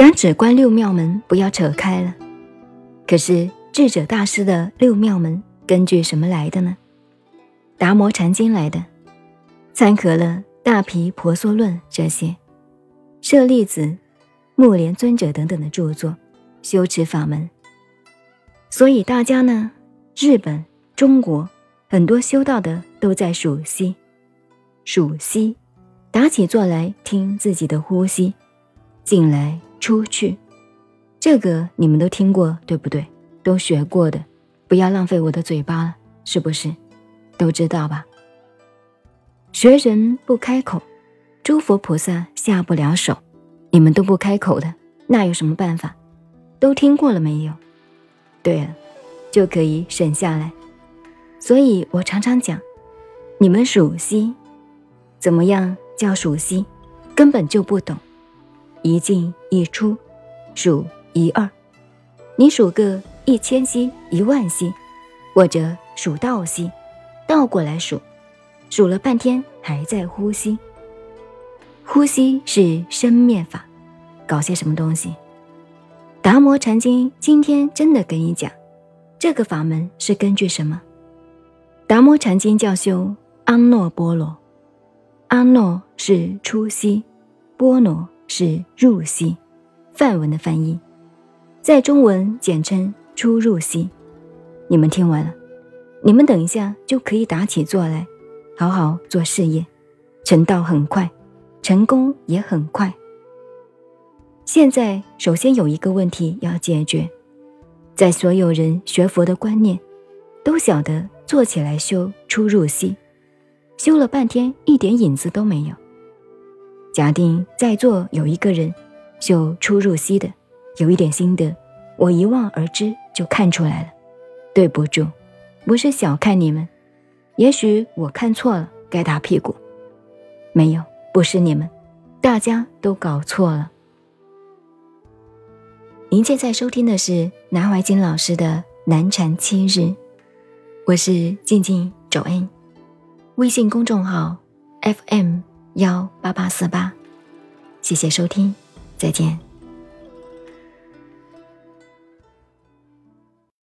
咱只关六庙门，不要扯开了。可是智者大师的六庙门根据什么来的呢？达摩禅经来的，参合了《大毗婆娑论》这些，舍利子、目连尊者等等的著作，修持法门。所以大家呢，日本、中国很多修道的都在数息，数息，打起坐来听自己的呼吸，进来出去。这个你们都听过对不对？都学过的，不要浪费我的嘴巴了，是不是？都知道吧？学人不开口，诸佛菩萨下不了手。你们都不开口的，那有什么办法？都听过了没有？对了，就可以省下来。所以我常常讲，你们属悉，怎么样叫属悉？根本就不懂，一进一出，数。一二，你数个一千息、一万息，或者数倒息，倒过来数，数了半天还在呼吸。呼吸是生灭法，搞些什么东西？达摩禅经今天真的跟你讲，这个法门是根据什么？达摩禅经教修阿耨波罗，阿耨是出息，波罗是入息，梵文的翻译。在中文简称出入息，你们听完了，你们等一下就可以打起坐来，好好做事业，成道很快，成功也很快。现在首先有一个问题要解决，在所有人学佛的观念，都晓得坐起来修出入息，修了半天一点影子都没有。假定在座有一个人就出入息的。有一点心得，我一望而知就看出来了。对不住，不是小看你们，也许我看错了，该打屁股。没有，不是你们，大家都搞错了。您现在收听的是南怀瑾老师的《南禅七日》，我是静静周恩，微信公众号 FM 幺八八四八，谢谢收听，再见。